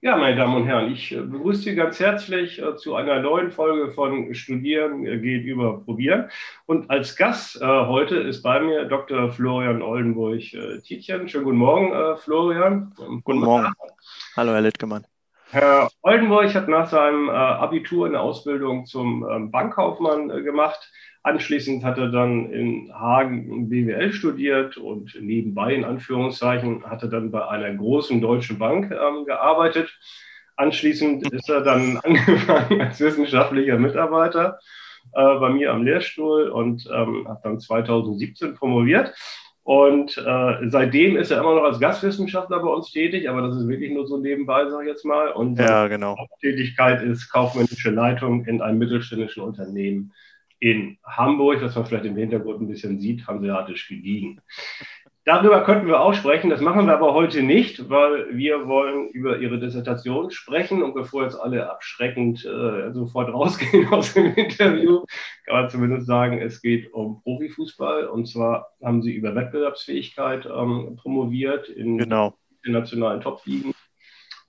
Ja, meine Damen und Herren, ich äh, begrüße Sie ganz herzlich äh, zu einer neuen Folge von Studieren äh, geht über Probieren. Und als Gast heute ist bei mir Dr. Florian Oldenburg-Tietjen. Schönen guten Morgen, Florian. Guten Morgen. Hallo, Herr Littgemann. Herr Oldenburg hat nach seinem Abitur eine Ausbildung zum ähm, Bankkaufmann gemacht. Anschließend hat er dann in Hagen BWL studiert und nebenbei in Anführungszeichen hat er dann bei einer großen deutschen Bank ähm, gearbeitet. Anschließend ist er dann angefangen als wissenschaftlicher Mitarbeiter äh, bei mir am Lehrstuhl und ähm, hat dann 2017 promoviert. Und äh, seitdem ist er immer noch als Gastwissenschaftler bei uns tätig, aber das ist wirklich nur so nebenbei, sage ich jetzt mal. Und ja, genau. Haupttätigkeit ist kaufmännische Leitung in einem mittelständischen Unternehmen in Hamburg, was man vielleicht im Hintergrund ein bisschen sieht, hanseatisch gediegen. Darüber könnten wir auch sprechen, das machen wir aber heute nicht, weil wir wollen über Ihre Dissertation sprechen und bevor jetzt alle abschreckend äh, sofort rausgehen aus dem Interview, kann man zumindest sagen, es geht um Profifußball und zwar haben Sie über Wettbewerbsfähigkeit ähm, promoviert in genau. internationalen Top-Ligen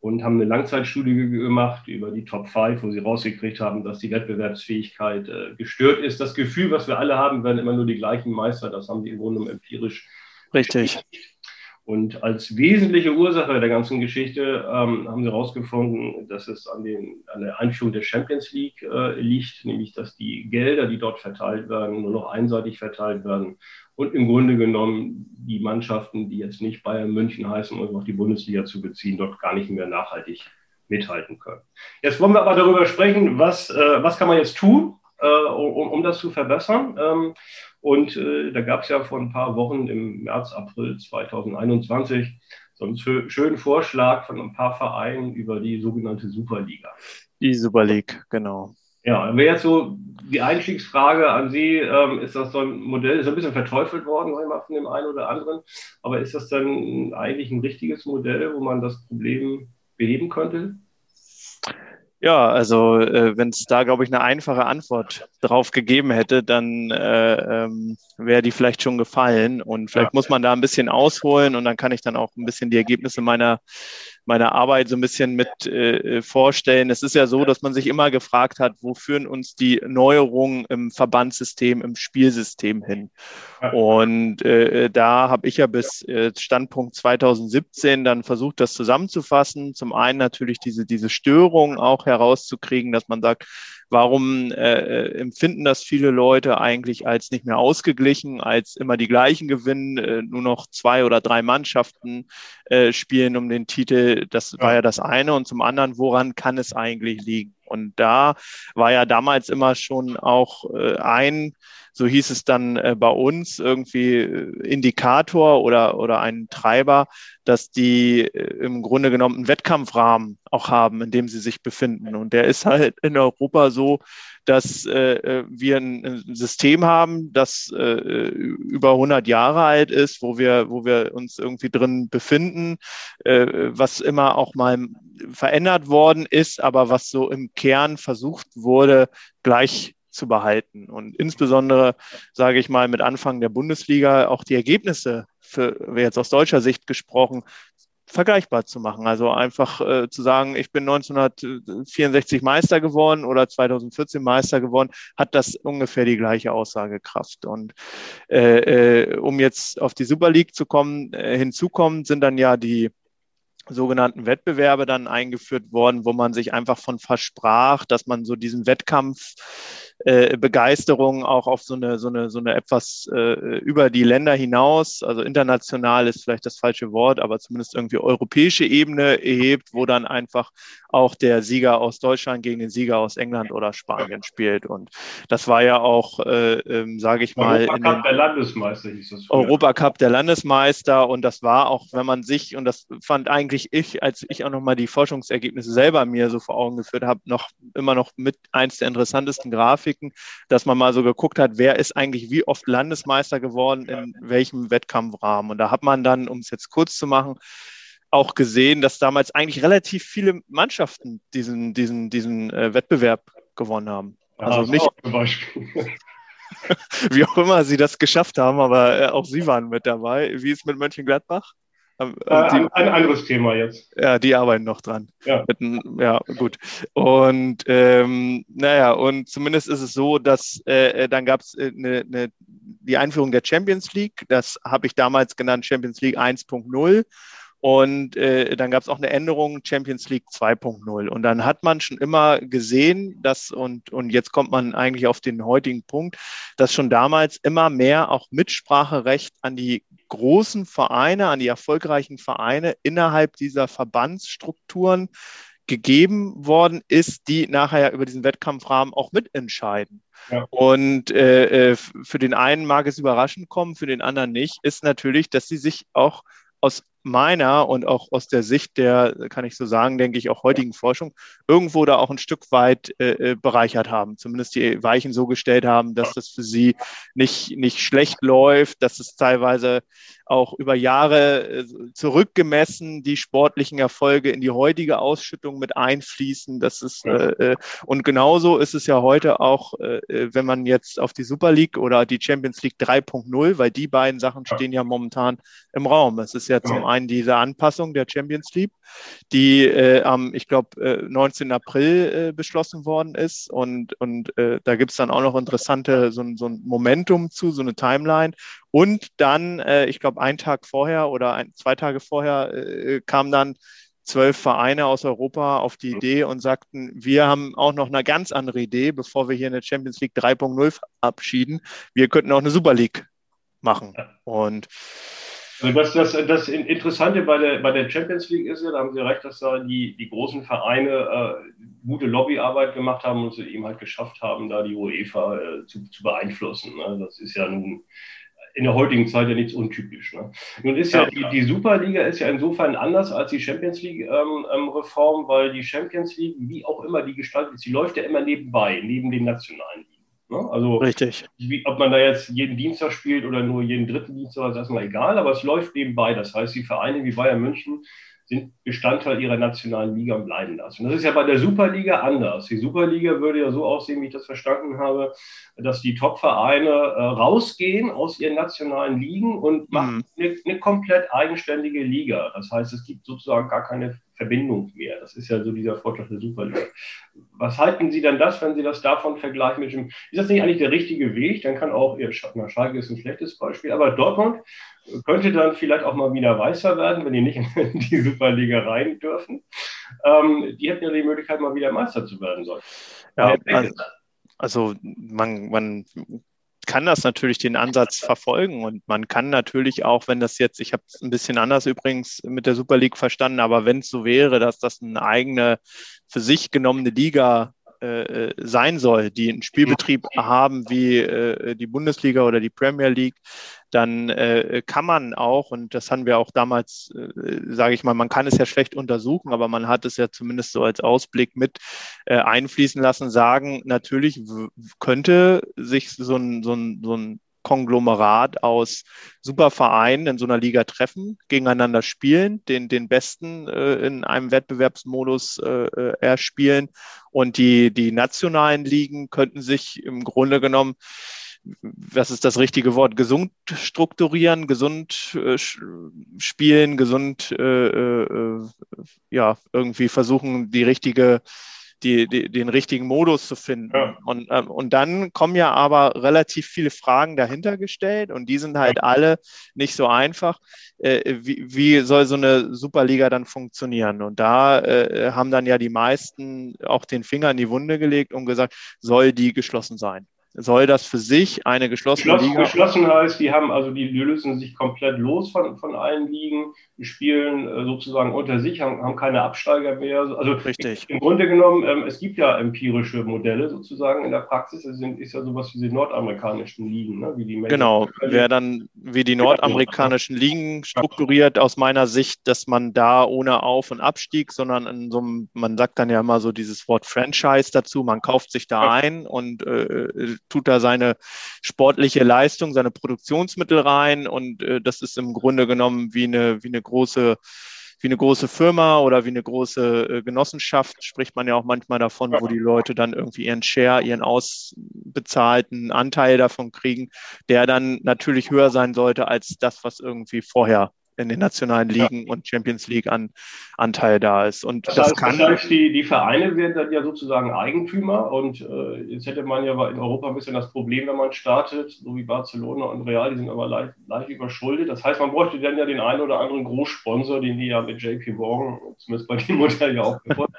und haben eine Langzeitstudie gemacht über die Top 5, wo sie rausgekriegt haben, dass die Wettbewerbsfähigkeit äh, gestört ist. Das Gefühl, was wir alle haben, werden immer nur die gleichen Meister. Das haben die im Grunde empirisch. Richtig. Und als wesentliche Ursache der ganzen Geschichte ähm, haben sie herausgefunden, dass es an, den, an, der Einführung der Champions League äh, liegt, nämlich dass die Gelder, die dort verteilt werden, nur noch einseitig verteilt werden und im Grunde genommen die Mannschaften, die jetzt nicht Bayern München heißen, um auf die Bundesliga zu beziehen, dort gar nicht mehr nachhaltig mithalten können. Jetzt wollen wir aber darüber sprechen, was, äh, was kann man jetzt tun, äh, um, um das zu verbessern. Ähm, und äh, da gab es ja vor ein paar Wochen im März, April 2021 so einen schönen Vorschlag von ein paar Vereinen über die sogenannte Superliga. Die Super League, genau. Ja, wäre jetzt so die Einstiegsfrage an Sie, ähm, ist das so ein Modell, ist ein bisschen verteufelt worden mal, von dem einen oder anderen, aber ist das dann eigentlich ein richtiges Modell, wo man das Problem beheben könnte? Ja, also äh, wenn es da, glaube ich, eine einfache Antwort drauf gegeben hätte, dann äh, ähm, wäre die vielleicht schon gefallen. Und vielleicht ja. muss man da ein bisschen ausholen und dann kann ich dann auch ein bisschen die Ergebnisse meiner meiner Arbeit so ein bisschen mit äh, vorstellen. Es ist ja so, dass man sich immer gefragt hat, wo führen uns die Neuerungen im Verbandssystem, im Spielsystem hin? Und äh, da habe ich ja bis äh, Standpunkt 2017 dann versucht, das zusammenzufassen. Zum einen natürlich diese, diese Störung auch herauszukriegen, dass man sagt, Warum äh, empfinden das viele Leute eigentlich als nicht mehr ausgeglichen, als immer die gleichen gewinnen, äh, nur noch zwei oder drei Mannschaften äh, spielen um den Titel? Das war ja das eine. Und zum anderen, woran kann es eigentlich liegen? Und da war ja damals immer schon auch äh, ein so hieß es dann äh, bei uns, irgendwie äh, Indikator oder, oder ein Treiber, dass die im Grunde genommen einen Wettkampfrahmen auch haben, in dem sie sich befinden. Und der ist halt in Europa so, dass äh, wir ein, ein, System haben, das äh, über 100 Jahre alt ist, wo wir, wo wir uns irgendwie drin befinden, äh, was immer auch mal verändert worden ist, aber was so im Kern versucht wurde, gleich zu behalten. Und insbesondere, sage ich mal, mit Anfang der Bundesliga auch die Ergebnisse, für, jetzt aus deutscher Sicht gesprochen, vergleichbar zu machen. Also einfach äh, zu sagen, ich bin 1964 Meister geworden oder 2014 Meister geworden, hat das ungefähr die gleiche Aussagekraft. Und äh, äh, um jetzt auf die Super League zu kommen, äh, hinzukommen, sind dann ja die sogenannten Wettbewerbe dann eingeführt worden, wo man sich einfach von versprach, dass man so diesen Wettkampf äh, Begeisterung auch auf so eine, so eine, so eine etwas äh, über die Länder hinaus, also international ist vielleicht das falsche Wort, aber zumindest irgendwie europäische Ebene erhebt, wo dann einfach auch der Sieger aus Deutschland gegen den Sieger aus England oder Spanien spielt. Und das war ja auch, äh, ähm, sage ich mal, Europacup der Landesmeister hieß das. Europacup der Landesmeister und das war auch, wenn man sich, und das fand eigentlich ich, als ich auch nochmal die Forschungsergebnisse selber mir so vor Augen geführt habe, noch immer noch mit eins der interessantesten Grafiken Grafiken, dass man mal so geguckt hat, wer ist eigentlich wie oft Landesmeister geworden, in welchem Wettkampfrahmen. Und da hat man dann, um es jetzt kurz zu machen, auch gesehen, dass damals eigentlich relativ viele Mannschaften diesen, diesen, diesen äh, Wettbewerb gewonnen haben. Also nicht. Wie auch immer sie das geschafft haben, aber äh, auch sie waren mit dabei. Wie ist es mit Mönchengladbach? Äh, die, ein, anderes Thema jetzt. Ja, die arbeiten noch dran. Ja, ja gut. Und ähm, naja, und zumindest ist es so, dass äh, äh dann gab es äh, ne, ne, die Einführung der Champions League. Das habe ich damals genannt Champions League 1.0. Und äh, dann gab es auch eine Änderung Champions League 2.0. Und dann hat man schon immer gesehen, dass, und, und jetzt kommt man eigentlich auf den heutigen Punkt, dass schon damals immer mehr auch Mitspracherecht an die großen Vereine, an die erfolgreichen Vereine innerhalb dieser Verbandsstrukturen gegeben worden ist, die nachher über diesen Wettkampfrahmen auch mitentscheiden. Ja. Und äh, äh für den einen mag es überraschend kommen, für den anderen nicht, ist natürlich, dass sie sich auch aus meiner und auch aus der Sicht der, kann ich so sagen, denke ich, auch heutigen Forschung, irgendwo da auch ein Stück weit äh, äh, bereichert haben. Zumindest die Weichen so gestellt haben, dass das für sie nicht, nicht schlecht läuft, dass es teilweise auch über Jahre äh, zurückgemessen die sportlichen Erfolge in die heutige Ausschüttung mit einfließen. Das ist, äh, äh, und genauso ist es ja heute auch, äh, wenn man jetzt auf die Super League oder die Champions League 3.0, weil die beiden Sachen stehen ja momentan im Raum. Es ist ja zum einen einen diese Anpassung der Champions League, die äh, am, ich glaube, äh, 19. April äh, beschlossen worden ist. Und, und äh, da gibt es dann auch noch interessante, so, so ein Momentum zu, so eine Timeline. Und dann, äh, ich glaube, einen Tag vorher oder ein, zwei Tage vorher äh, kam dann zwölf Vereine aus Europa auf die Idee und sagten, wir haben auch noch eine ganz andere Idee, bevor wir hier eine Champions League 3.0 verabschieden. Wir könnten auch eine Super League machen. Und also das, das, das Interessante bei der, bei der Champions League ist ja, da haben Sie recht, dass da die, die großen Vereine äh, gute Lobbyarbeit gemacht haben und sie eben halt geschafft haben, da die UEFA äh, zu, zu beeinflussen. Ne? Das ist ja nun in der heutigen Zeit ja nichts untypisch. Ne? Nun ist ja, ja die, die, Superliga ist ja insofern anders als die Champions League-Reform, ähm, ähm weil die Champions League, wie auch immer die gestaltet ist, die läuft ja immer nebenbei, neben den nationalen. Ne? Also, Richtig. Wie, ob man da jetzt jeden Dienstag spielt oder nur jeden dritten Dienstag, ist erstmal egal, aber es läuft nebenbei. Das heißt, die Vereine wie Bayern München sind Bestandteil ihrer nationalen Liga und bleiben das. Und das ist ja bei der Superliga anders. Die Superliga würde ja so aussehen, wie ich das verstanden habe, dass die Top-Vereine äh, rausgehen aus ihren nationalen Ligen und machen mhm. eine, eine komplett eigenständige Liga. Das heißt, es gibt sozusagen gar keine Verbindung mehr. Das ist ja so dieser Vorteil der Superliga. Was halten Sie denn das, wenn Sie das davon vergleichen mit dem, ist das nicht eigentlich der richtige Weg? Dann kann auch, Ihr Schalke ist ein schlechtes Beispiel, aber Dortmund könnte dann vielleicht auch mal wieder weißer werden, wenn die nicht in die Superliga rein dürfen. Ähm, die hätten ja die Möglichkeit, mal wieder Meister zu werden sollen. Ja, also, also man, man kann das natürlich den Ansatz verfolgen und man kann natürlich auch, wenn das jetzt, ich habe es ein bisschen anders übrigens mit der Super League verstanden, aber wenn es so wäre, dass das eine eigene für sich genommene Liga äh, sein soll, die einen Spielbetrieb haben wie äh, die Bundesliga oder die Premier League, dann äh, kann man auch, und das haben wir auch damals, äh, sage ich mal, man kann es ja schlecht untersuchen, aber man hat es ja zumindest so als Ausblick mit äh, einfließen lassen, sagen, natürlich könnte sich so ein, so ein, so ein Konglomerat aus Supervereinen in so einer Liga treffen, gegeneinander spielen, den, den Besten äh, in einem Wettbewerbsmodus äh, äh erspielen. Und die, die nationalen Ligen könnten sich im Grunde genommen was ist das richtige Wort? Gesund strukturieren, gesund äh, spielen, gesund äh, äh, ja irgendwie versuchen, die richtige die, die, den richtigen Modus zu finden. Ja. Und, ähm, und dann kommen ja aber relativ viele Fragen dahinter gestellt und die sind halt alle nicht so einfach. Äh, wie, wie soll so eine Superliga dann funktionieren? Und da äh, haben dann ja die meisten auch den Finger in die Wunde gelegt und gesagt, soll die geschlossen sein? Soll das für sich eine geschlossene Geschlossen, Liga. Geschlossen heißt, die haben also die lösen sich komplett los von, von allen Ligen, die spielen äh, sozusagen unter sich, haben, haben keine Absteiger mehr. Also Richtig. im Grunde genommen, ähm, es gibt ja empirische Modelle sozusagen in der Praxis. Es sind, ist ja sowas wie die nordamerikanischen Ligen, ne? wie die Menschen Genau, wer dann wie die nordamerikanischen Ligen strukturiert, aus meiner Sicht, dass man da ohne Auf- und Abstieg, sondern in so einem, man sagt dann ja immer so dieses Wort Franchise dazu, man kauft sich da ein und äh, tut da seine sportliche Leistung, seine Produktionsmittel rein und äh, das ist im Grunde genommen wie eine, wie eine große wie eine große Firma oder wie eine große äh, Genossenschaft spricht man ja auch manchmal davon, wo die Leute dann irgendwie ihren Share, ihren ausbezahlten Anteil davon kriegen, der dann natürlich höher sein sollte als das, was irgendwie vorher in den nationalen Ligen ja. und Champions League an, Anteil da ist. Und das, das heißt, kann. Das heißt, die, die Vereine werden dann ja sozusagen Eigentümer und äh, jetzt hätte man ja in Europa ein bisschen das Problem, wenn man startet, so wie Barcelona und Real, die sind aber leicht, leicht überschuldet. Das heißt, man bräuchte dann ja den einen oder anderen Großsponsor, den die ja mit JP Morgan, zumindest bei dem Modell ja auch gefunden,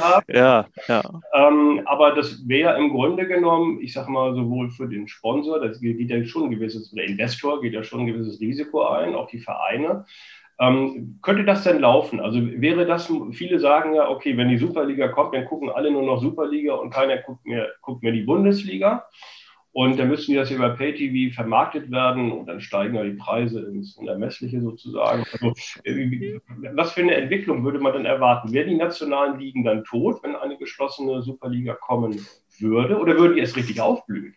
haben. Ja, ja. Ähm, aber das wäre im Grunde genommen, ich sag mal, sowohl für den Sponsor, das geht ja schon ein gewisses, der Investor geht ja schon ein gewisses Risiko ein, auch die Vereine. Ähm, könnte das denn laufen? Also wäre das, viele sagen ja, okay, wenn die Superliga kommt, dann gucken alle nur noch Superliga und keiner guckt mehr, guckt mehr die Bundesliga. Und dann müssen die das über Pay-TV vermarktet werden und dann steigen ja die Preise ins Unermessliche sozusagen. Also, äh, was für eine Entwicklung würde man denn erwarten? Wären die nationalen Ligen dann tot, wenn eine geschlossene Superliga kommen würde? Oder würden die erst richtig aufblühen?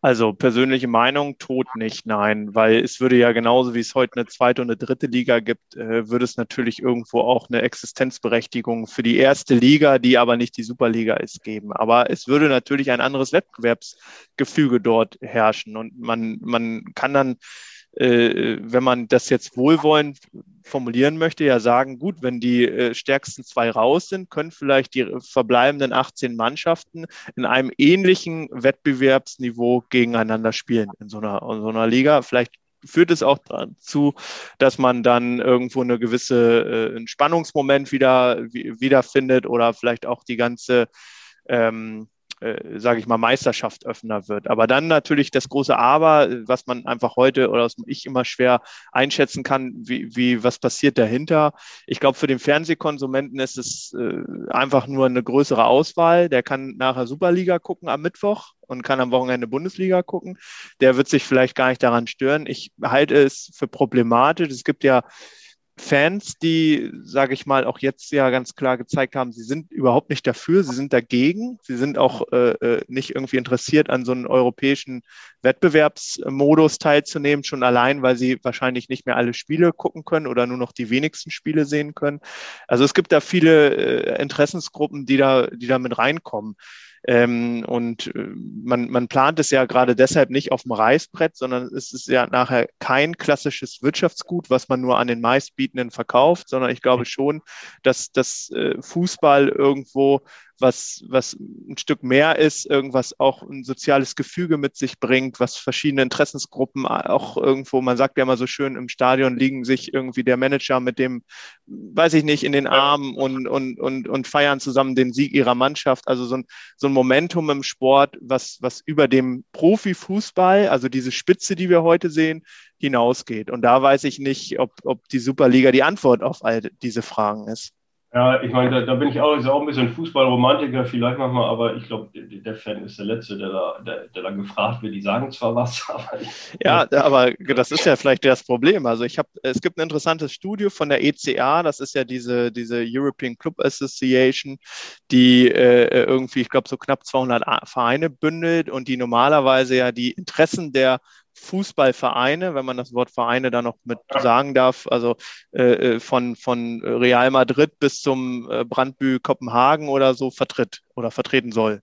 Also persönliche Meinung, tot nicht, nein, weil es würde ja genauso wie es heute eine zweite und eine dritte Liga gibt, äh, würde es natürlich irgendwo auch eine Existenzberechtigung für die erste Liga, die aber nicht die Superliga ist, geben. Aber es würde natürlich ein anderes Wettbewerbsgefüge dort herrschen und man, man kann dann äh, wenn man das jetzt wohlwollend formulieren möchte, ja sagen, gut, wenn die äh, stärksten zwei raus sind, können vielleicht die verbleibenden 18 Mannschaften in einem ähnlichen Wettbewerbsniveau gegeneinander spielen in so einer, in so einer Liga. Vielleicht führt es auch dazu, dass man dann irgendwo eine gewisse äh, Spannungsmoment wieder wiederfindet oder vielleicht auch die ganze ähm, äh, sage ich mal, Meisterschaft öffner wird. Aber dann natürlich das große Aber, was man einfach heute oder was ich immer schwer einschätzen kann, wie, wie was passiert dahinter. Ich glaube, für den Fernsehkonsumenten ist es äh, einfach nur eine größere Auswahl. Der kann nachher Superliga gucken am Mittwoch und kann am Wochenende Bundesliga gucken. Der wird sich vielleicht gar nicht daran stören. Ich halte es für problematisch. Es gibt ja Fans, die, sage ich mal, auch jetzt ja ganz klar gezeigt haben, sie sind überhaupt nicht dafür, sie sind dagegen, sie sind auch äh, äh, nicht irgendwie interessiert, an so einem europäischen Wettbewerbsmodus teilzunehmen, schon allein, weil sie wahrscheinlich nicht mehr alle Spiele gucken können oder nur noch die wenigsten Spiele sehen können. Also es gibt da viele äh, Interessensgruppen, die da, die da mit reinkommen. Ähm, und äh, man, man plant es ja gerade deshalb nicht auf dem Reißbrett, sondern es ist ja nachher kein klassisches Wirtschaftsgut, was man nur an den meistbietenden verkauft, sondern ich glaube schon, dass das äh, Fußball irgendwo was, was ein Stück mehr ist, irgendwas auch ein soziales Gefüge mit sich bringt, was verschiedene Interessensgruppen auch irgendwo, man sagt ja immer so schön, im Stadion liegen sich irgendwie der Manager mit dem, weiß ich nicht, in den Armen und, und, und, und feiern zusammen den Sieg ihrer Mannschaft. Also so ein, so ein Momentum im Sport, was, was über dem Profifußball, also diese Spitze, die wir heute sehen, hinausgeht. Und da weiß ich nicht, ob, ob die Superliga die Antwort auf all diese Fragen ist. Ja, ich meine, da, da bin ich auch, ist auch ein bisschen Fußballromantiker vielleicht manchmal, aber ich glaube, der, Fan ist der Letzte, der da, der, der da gefragt wird. Die sagen zwar was, aber. Ja, aber das ist ja vielleicht das Problem. Also ich habe, es gibt ein interessantes Studio von der ECA, das ist ja diese, diese European Club Association, die äh, irgendwie, ich glaube, so knapp 200 Vereine bündelt und die normalerweise ja die Interessen der Fußballvereine, wenn man das Wort Vereine da noch mit sagen darf, also äh, äh, von, von Real Madrid bis zum äh, Brandbü Kopenhagen oder so vertritt oder vertreten soll.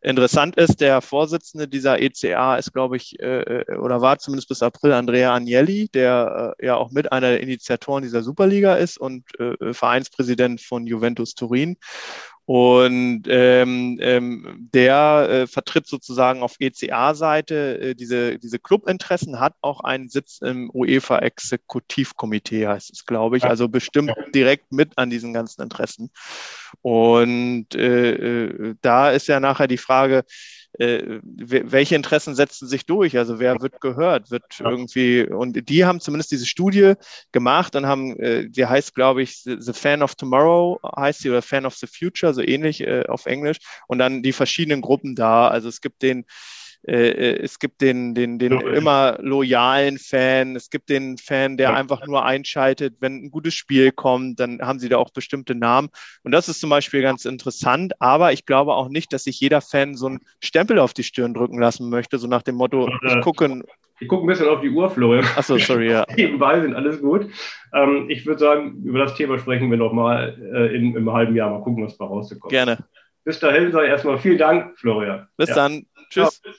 Interessant ist, der Vorsitzende dieser ECA ist, glaube ich, äh, äh, oder war zumindest bis April Andrea Agnelli, der äh, ja auch mit einer der Initiatoren dieser Superliga ist und äh, Vereinspräsident von Juventus Turin. Und ähm, ähm, der äh, vertritt sozusagen auf ECA-Seite äh, diese, diese Clubinteressen, hat auch einen Sitz im UEFA-Exekutivkomitee, heißt es, glaube ich, also bestimmt direkt mit an diesen ganzen Interessen. Und äh, äh da ist ja nachher die Frage, äh, welche Interessen setzen sich durch? Also wer wird gehört? Wird ja. irgendwie, und die haben zumindest diese Studie gemacht und haben, äh, die heißt, glaube ich, The Fan of Tomorrow heißt sie oder Fan of the Future, so ähnlich äh, auf Englisch. Und dann die verschiedenen Gruppen da. Also es gibt den äh, äh, es gibt den, den, den immer loyalen Fan, es gibt den Fan, der einfach nur einschaltet, wenn ein gutes Spiel kommt, dann haben sie da auch bestimmte Namen. Und das ist zum Beispiel ganz interessant, aber ich glaube auch nicht, dass sich jeder Fan so einen Stempel auf die Stirn drücken lassen möchte, so nach dem Motto, ich gucke. Ich gucke ein bisschen auf die Uhr, Florian. Achso, sorry, ja. Nebenbei sind alles gut. Ähm, ich würde sagen, über das Thema sprechen wir nochmal äh, in, im halben Jahr. Mal gucken, was da rauskommt. Gerne. Bis dahin sei erstmal vielen Dank, Florian. Bis ja. dann. Tschüss. Ciao.